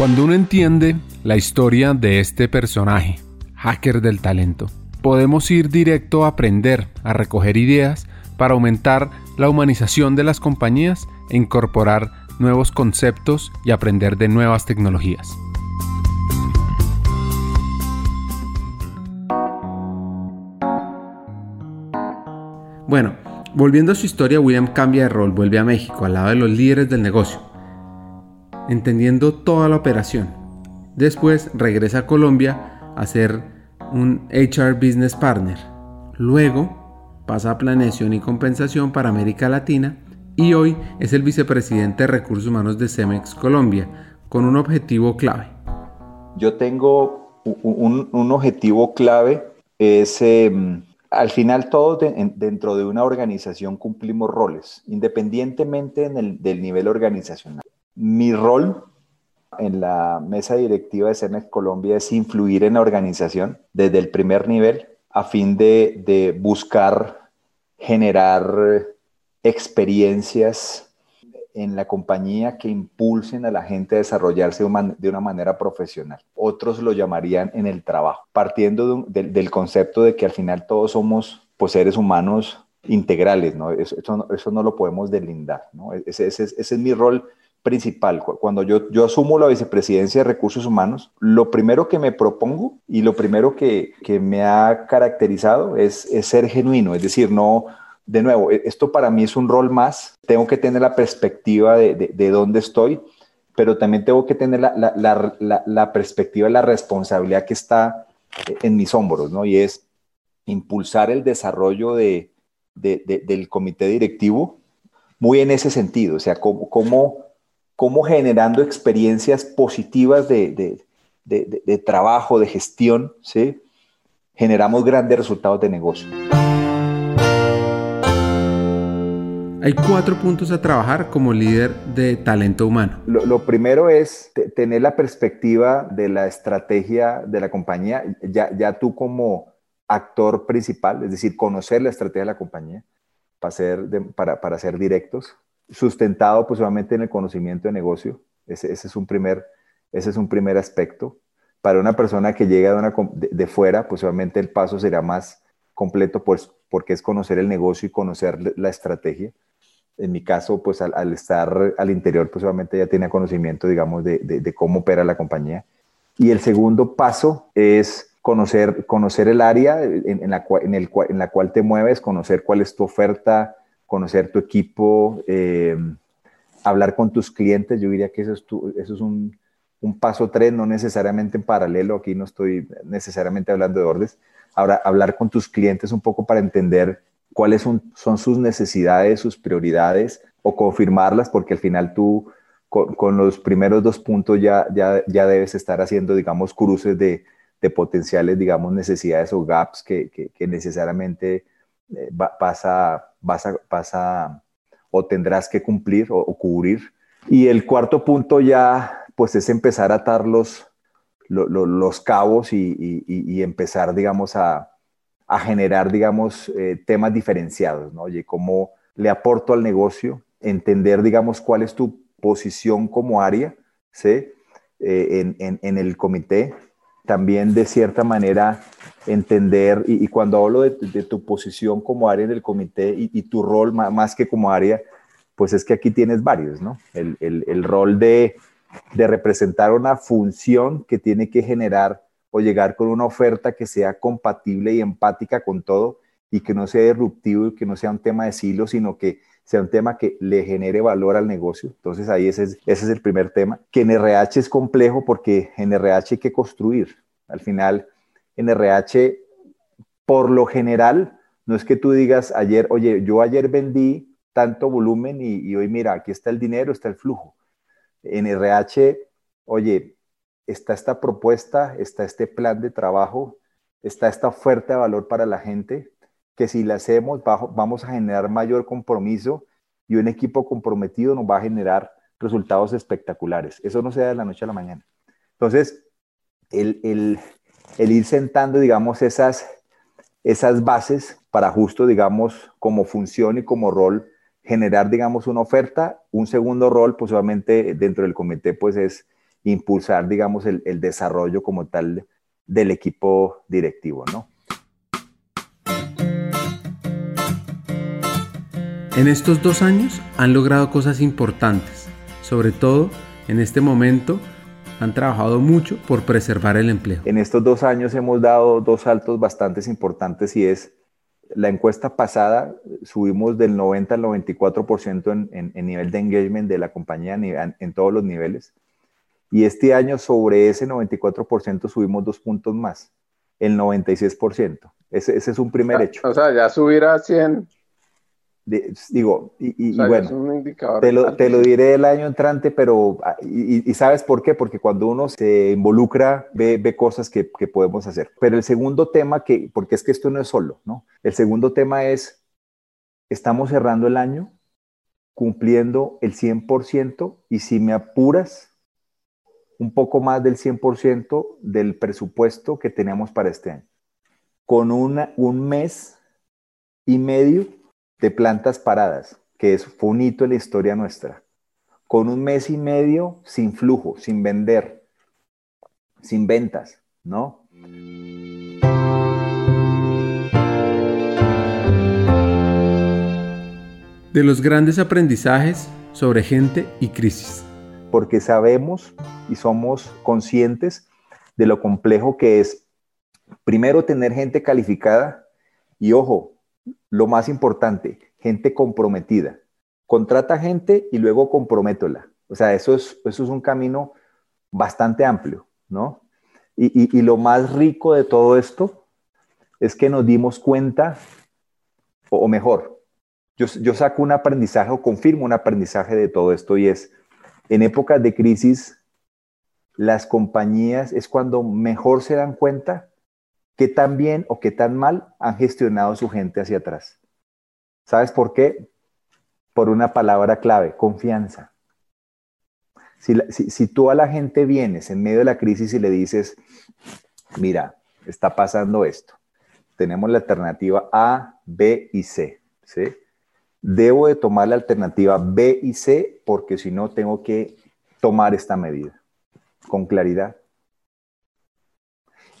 Cuando uno entiende la historia de este personaje, hacker del talento, podemos ir directo a aprender, a recoger ideas para aumentar la humanización de las compañías e incorporar nuevos conceptos y aprender de nuevas tecnologías. Bueno, volviendo a su historia, William cambia de rol, vuelve a México al lado de los líderes del negocio entendiendo toda la operación. Después regresa a Colombia a ser un HR Business Partner. Luego pasa a planeación y compensación para América Latina y hoy es el vicepresidente de recursos humanos de Cemex Colombia con un objetivo clave. Yo tengo un, objetivo clave, es em, al final todos dentro de una organización cumplimos roles, independientemente del nivel organizacional. Mi rol en la mesa directiva de CEMEX Colombia es influir en la organización desde el primer nivel a fin de, buscar generar experiencias en la compañía que impulsen a la gente a desarrollarse de una manera profesional. Otros lo llamarían en el trabajo, partiendo del concepto de que al final todos somos pues, seres humanos integrales, ¿no? Eso, eso, no, lo podemos delindar, ¿no? Ese, ese, ese es mi rol principal. Cuando yo, yo asumo la vicepresidencia de recursos humanos, lo primero que me propongo y lo primero que, que me ha caracterizado es, es, ser genuino, es decir, no, de nuevo, e, esto para mí es un rol más, tengo que tener la perspectiva de, de, dónde estoy, pero también tengo que tener la, la, la, la perspectiva, la responsabilidad que está en mis hombros, ¿no? Y es impulsar el desarrollo de, del comité directivo muy en ese sentido, o sea, cómo, cómo cómo generando experiencias positivas de, trabajo, de gestión, ¿sí? generamos grandes resultados de negocio. Hay cuatro puntos a trabajar como líder de talento humano. Lo, primero es tener la perspectiva de la estrategia de la compañía, ya, ya tú como actor principal, es decir, conocer la estrategia de la compañía para ser, para, para ser directos, sustentado pues en el conocimiento de negocio. Ese, es un primer, ese es un primer aspecto. Para una persona que llega de, una, de, fuera, pues el paso será más completo pues, porque es conocer el negocio y conocer la estrategia. En mi caso, pues al, estar al interior, pues ya tiene conocimiento, digamos, de, de, cómo opera la compañía. Y el segundo paso es conocer, conocer el área en, la en, el, en la cual te mueves, conocer cuál es tu oferta, conocer tu equipo, eh, hablar con tus clientes. Yo diría que eso es, es un, paso tres, no necesariamente en paralelo. Aquí no estoy necesariamente hablando de órdenes. Ahora, hablar con tus clientes un poco para entender cuáles son, sus necesidades, sus prioridades o confirmarlas, porque al final tú con, los primeros dos puntos ya, ya, ya debes estar haciendo, digamos, cruces de, potenciales, digamos, necesidades o gaps que, que necesariamente eh, vas, a, vas, a, o tendrás que cumplir o, cubrir. Y el cuarto punto ya, pues es empezar a atar los, los, cabos y, empezar, digamos, a, generar, digamos, eh, temas diferenciados, ¿no? Oye, ¿cómo le aporto al negocio? Entender, digamos, cuál es tu posición como área, ¿sí? Eh, en, el comité. También, de cierta manera, entender, y, cuando hablo de, tu posición como área en el comité y, tu rol más, que como área, pues es que aquí tienes varios, ¿no? El, el, rol de, de, representar una función que tiene que generar o llegar con una oferta que sea compatible y empática con todo y que no sea disruptivo y que no sea un tema de silo, sino que sea un tema que le genere valor al negocio. Entonces ahí ese es, ese es el primer tema, que en RH es complejo porque en RH hay que construir. Al final, en RH, por lo general, no es que tú digas ayer, oye, yo ayer vendí tanto volumen y, hoy mira, aquí está el dinero, está el flujo. En RH, oye, está esta propuesta, está este plan de trabajo, está esta oferta de valor para la gente, que si la hacemos vamos a generar mayor compromiso y un equipo comprometido nos va a generar resultados espectaculares. Eso no se da de la noche a la mañana. Entonces, el, el, el ir sentando, digamos, esas, esas bases para justo, digamos, como función y como rol, generar, digamos, una oferta. Un segundo rol, posiblemente dentro del comité, pues es impulsar, digamos, el, el desarrollo como tal del equipo directivo, ¿no? En estos dos años han logrado cosas importantes, sobre todo en este momento han trabajado mucho por preservar el empleo. En estos dos años hemos dado dos saltos bastante importantes y es la encuesta pasada subimos del 90 al 94% en, en, nivel de engagement de la compañía en, todos los niveles. Y este año sobre ese 94% subimos dos puntos más, el 96%. Ese, ese es un primer hecho. O sea, ya subir a 100 digo, y, bueno, te lo, te lo, diré el año entrante, pero, ah, y, sabes por qué, porque cuando uno se involucra, ve, ve cosas que, que, podemos hacer. Pero el segundo tema, que, porque es que esto no es solo, ¿no? El segundo tema es, estamos cerrando el año cumpliendo el 100% y si me apuras, un poco más del 100% del presupuesto que teníamos para este año. Con una, un mes y medio de plantas paradas, que es, fue un hito en la historia nuestra, con un mes y medio sin flujo, sin vender, sin ventas, ¿no? De los grandes aprendizajes sobre gente y crisis. Porque sabemos y somos conscientes de lo complejo que es, primero, tener gente calificada y, ojo, lo más importante, gente comprometida. Contrata gente y luego comprométola. O sea, eso es, eso es un camino bastante amplio, ¿no? Y, lo más rico de todo esto es que nos dimos cuenta, o, mejor, yo, yo saco un aprendizaje o confirmo un aprendizaje de todo esto y es, en épocas de crisis, las compañías es cuando mejor se dan cuenta qué tan bien o qué tan mal han gestionado su gente hacia atrás. ¿Sabes por qué? Por una palabra clave, confianza. Si, tú a la gente vienes en medio de la crisis y le dices, mira, está pasando esto, tenemos la alternativa A, B y C, ¿sí? Debo de tomar la alternativa B y C porque si no tengo que tomar esta medida con claridad.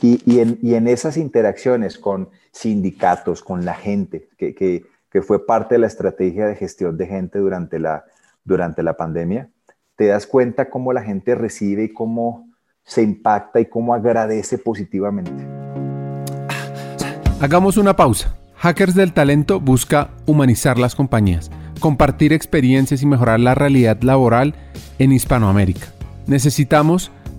Y, en, esas interacciones con sindicatos, con la gente, que, fue parte de la estrategia de gestión de gente durante la, durante la pandemia, te das cuenta cómo la gente recibe y cómo se impacta y cómo agradece positivamente. Hagamos una pausa. Hackers del Talento busca humanizar las compañías, compartir experiencias y mejorar la realidad laboral en Hispanoamérica. Necesitamos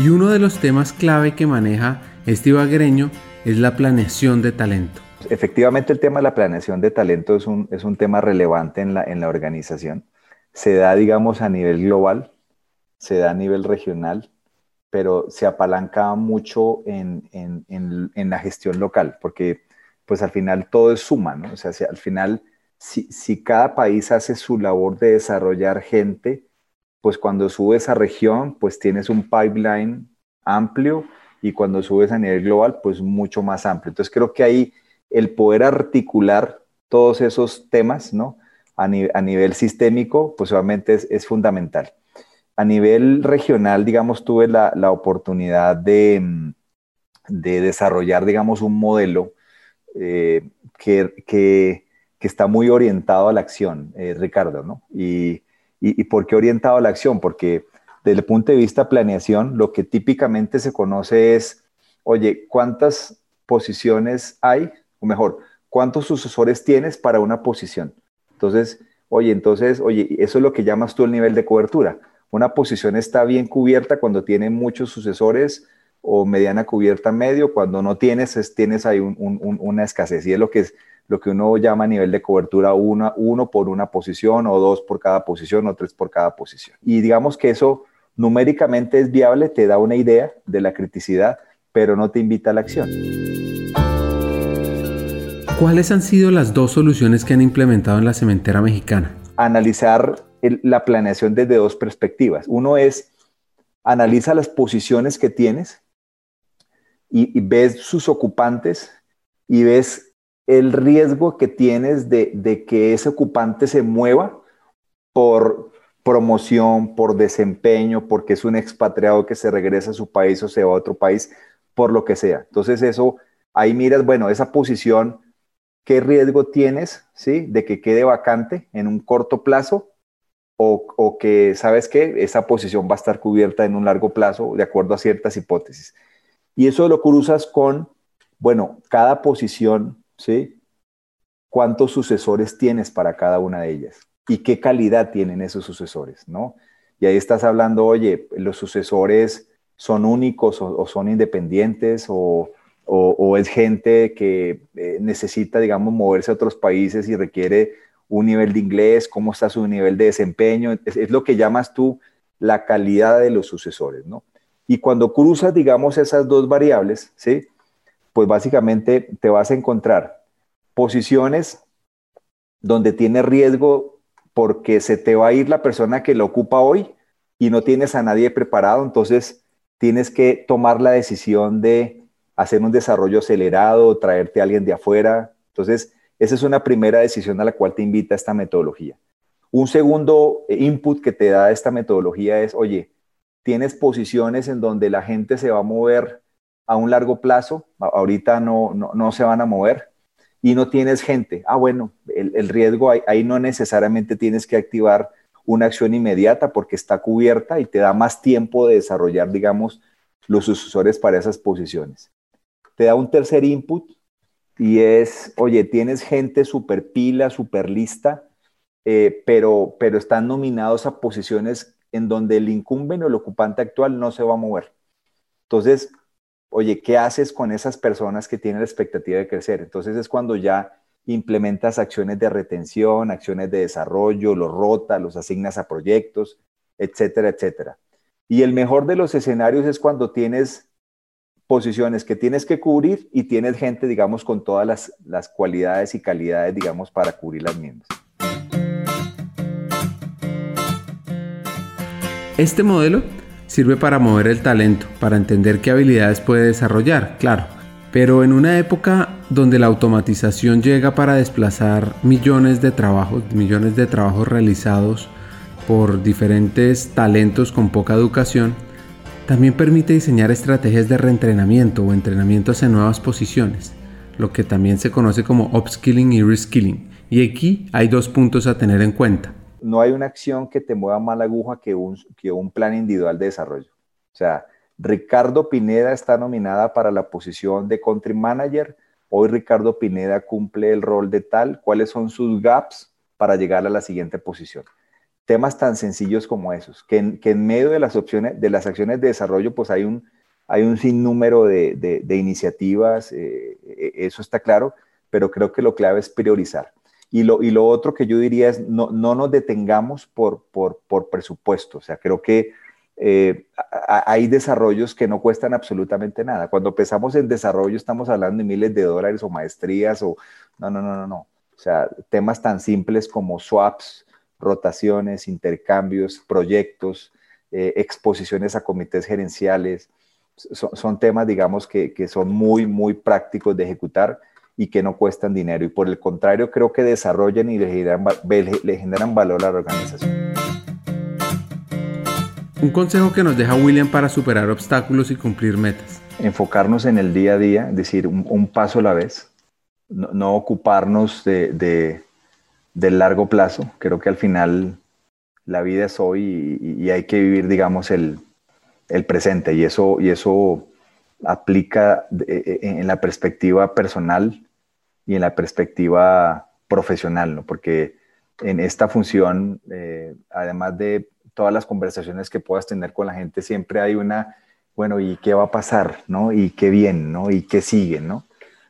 Y uno de los temas clave que maneja este Agreño es la planeación de talento. Efectivamente, el tema de la planeación de talento es un, es un tema relevante en la, en la organización. Se da, digamos, a nivel global, se da a nivel regional, pero se apalanca mucho en, en, en, la gestión local, porque pues al final todo es suma, ¿no? O sea, al final, si, si cada país hace su labor de desarrollar gente, pues cuando subes a región, pues tienes un pipeline amplio y cuando subes a nivel global, pues mucho más amplio. Entonces creo que ahí el poder articular todos esos temas, ¿no? A, nivel sistémico, pues obviamente es, fundamental. A nivel regional, digamos, tuve la, oportunidad de, de, desarrollar, digamos, un modelo eh, que, está muy orientado a la acción, eh, Ricardo, ¿no? Y, ¿Y, por qué orientado a la acción? Porque desde el punto de vista planeación, lo que típicamente se conoce es, oye, ¿cuántas posiciones hay? O mejor, ¿cuántos sucesores tienes para una posición? Entonces, oye, entonces, oye, eso es lo que llamas tú el nivel de cobertura. Una posición está bien cubierta cuando tiene muchos sucesores o mediana cubierta medio, cuando no tienes, es, tienes ahí una escasez. Y es lo que es, lo que uno llama a nivel de cobertura una, uno por una posición o dos por cada posición o tres por cada posición. Y digamos que eso numéricamente es viable, te da una idea de la criticidad, pero no te invita a la acción. ¿Cuáles han sido las dos soluciones que han implementado en la cementera mexicana? Analizar la planeación desde dos perspectivas. Uno es, analiza las posiciones que tienes y, ves sus ocupantes y ves el riesgo que tienes de, de que ese ocupante se mueva por promoción, por desempeño, porque es un expatriado que se regresa a su país o se va a otro país, por lo que sea. Entonces eso, ahí miras, bueno, esa posición, ¿qué riesgo tienes, sí, de que quede vacante en un corto plazo? O, o que, ¿sabes qué? Esa posición va a estar cubierta en un largo plazo de acuerdo a ciertas hipótesis. Y eso lo cruzas con, bueno, cada posición, ¿sí? ¿Cuántos sucesores tienes para cada una de ellas? ¿Y qué calidad tienen esos sucesores, no? Y ahí estás hablando, oye, los sucesores son únicos o, son independientes o, es gente que eh, necesita, digamos, moverse a otros países y requiere un nivel de inglés, cómo está su nivel de desempeño. Es, es, lo que llamas tú la calidad de los sucesores, ¿no? Y cuando cruzas, digamos, esas dos variables, ¿sí? Pues básicamente te vas a encontrar posiciones donde tienes riesgo porque se te va a ir la persona que lo ocupa hoy y no tienes a nadie preparado, entonces tienes que tomar la decisión de hacer un desarrollo acelerado, traerte a alguien de afuera. Entonces, esa es una primera decisión a la cual te invita esta metodología. Un segundo input que te da esta metodología es, oye, tienes posiciones en donde la gente se va a mover a un largo plazo, ahorita no, no, se van a mover, y no tienes gente. Ah, bueno, el, riesgo ahí, no necesariamente tienes que activar una acción inmediata porque está cubierta y te da más tiempo de desarrollar, digamos, los sucesores para esas posiciones. Te da un tercer input y es, oye, tienes gente super pila, super lista, eh, pero, pero están nominados a posiciones en donde el incumbente o el ocupante actual no se va a mover. Entonces, oye, ¿qué haces con esas personas que tienen la expectativa de crecer? Entonces es cuando ya implementas acciones de retención, acciones de desarrollo, los rotas, los asignas a proyectos, etcétera, etcétera. Y el mejor de los escenarios es cuando tienes posiciones que tienes que cubrir y tienes gente, digamos, con todas las, las cualidades y calidades, digamos, para cubrir las mismas. Este modelo sirve para mover el talento, para entender qué habilidades puede desarrollar, claro. Pero en una época donde la automatización llega para desplazar millones de trabajos, millones de trabajos realizados por diferentes talentos con poca educación, también permite diseñar estrategias de reentrenamiento o entrenamientos en nuevas posiciones, lo que también se conoce como upskilling y reskilling. Y aquí hay dos puntos a tener en cuenta no hay una acción que te mueva más la aguja que un, que un plan individual de desarrollo. O sea, Ricardo Pineda está nominada para la posición de country manager. Hoy Ricardo Pineda cumple el rol de tal. ¿Cuáles son sus gaps para llegar a la siguiente posición? Temas tan sencillos como esos, que en, medio de las opciones, de las acciones de desarrollo, pues hay un, hay un sinnúmero de, iniciativas, eh, eh, eso está claro, pero creo que lo clave es priorizar. Y lo, y lo otro que yo diría es no, no nos detengamos por, por, por, presupuesto. O sea, creo que eh, hay desarrollos que no cuestan absolutamente nada. Cuando empezamos en desarrollo estamos hablando de miles de dólares o maestrías o no, no, no, no, no. O sea, temas tan simples como swaps, rotaciones, intercambios, proyectos, eh, exposiciones a comités gerenciales. Son, son temas, digamos, que, que, son muy, muy prácticos de ejecutar y que no cuestan dinero. Y por el contrario, creo que desarrollan y le generan, valor a la organización. Un consejo que nos deja William para superar obstáculos y cumplir metas. Enfocarnos en el día a día, es decir, un, paso a la vez. No, ocuparnos de, del largo plazo. Creo que al final la vida es hoy y, hay que vivir, digamos, el, el, presente. Y eso, y eso aplica eh, en la perspectiva personal y en la perspectiva profesional, ¿no? Porque en esta función, eh, además de todas las conversaciones que puedas tener con la gente, siempre hay una, bueno, ¿y qué va a pasar? ¿No? ¿Y qué bien? ¿No? ¿Y qué sigue? ¿No?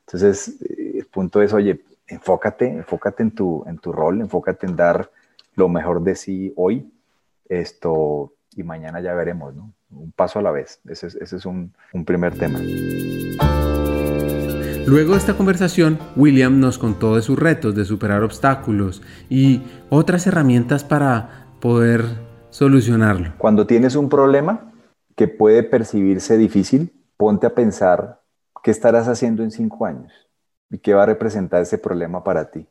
Entonces, el punto es, oye, enfócate, enfócate en tu, en tu rol, enfócate en dar lo mejor de sí hoy, esto, y mañana ya veremos, ¿no? Un paso a la vez. Ese es, un, un primer tema. Luego de esta conversación, William nos contó de sus retos, de superar obstáculos y otras herramientas para poder solucionarlo. Cuando tienes un problema que puede percibirse difícil, ponte a pensar qué estarás haciendo en cinco años y qué va a representar ese problema para ti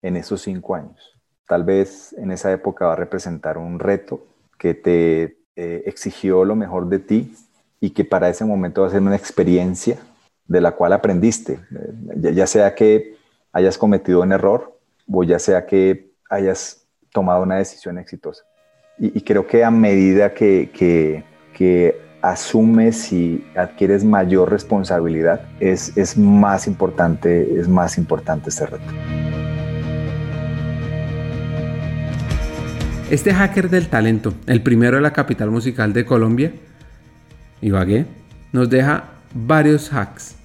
en esos cinco años. Tal vez en esa época va a representar un reto que te eh, exigió lo mejor de ti y que para ese momento va a ser una experiencia de la cual aprendiste, ya sea que hayas cometido un error o ya sea que hayas tomado una decisión exitosa. Y, creo que a medida que, que, que, asumes y adquieres mayor responsabilidad, es, es más importante, es más importante este reto. Este hacker del talento, el primero de la capital musical de Colombia, Ibagué, nos deja varios hacks,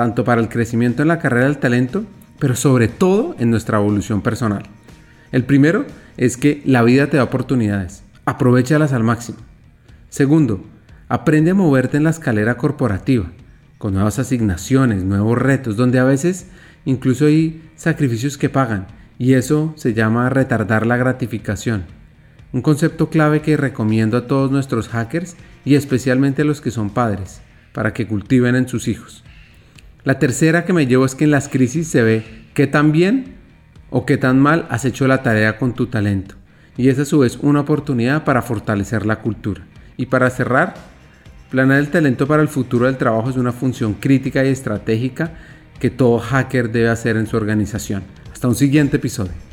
tanto para el crecimiento en la carrera del talento, pero sobre todo en nuestra evolución personal. El primero es que la vida te da oportunidades, aprovechalas al máximo. Segundo, aprende a moverte en la escalera corporativa, con nuevas asignaciones, nuevos retos, donde a veces incluso hay sacrificios que pagan, y eso se llama retardar la gratificación. Un concepto clave que recomiendo a todos nuestros hackers y especialmente a los que son padres para que cultiven en sus hijos. La tercera que me llevo es que en las crisis se ve qué tan bien o qué tan mal has hecho la tarea con tu talento. Y es a su vez una oportunidad para fortalecer la cultura. Y para cerrar, planear el talento para el futuro del trabajo es una función crítica y estratégica que todo hacker debe hacer en su organización. Hasta un siguiente episodio.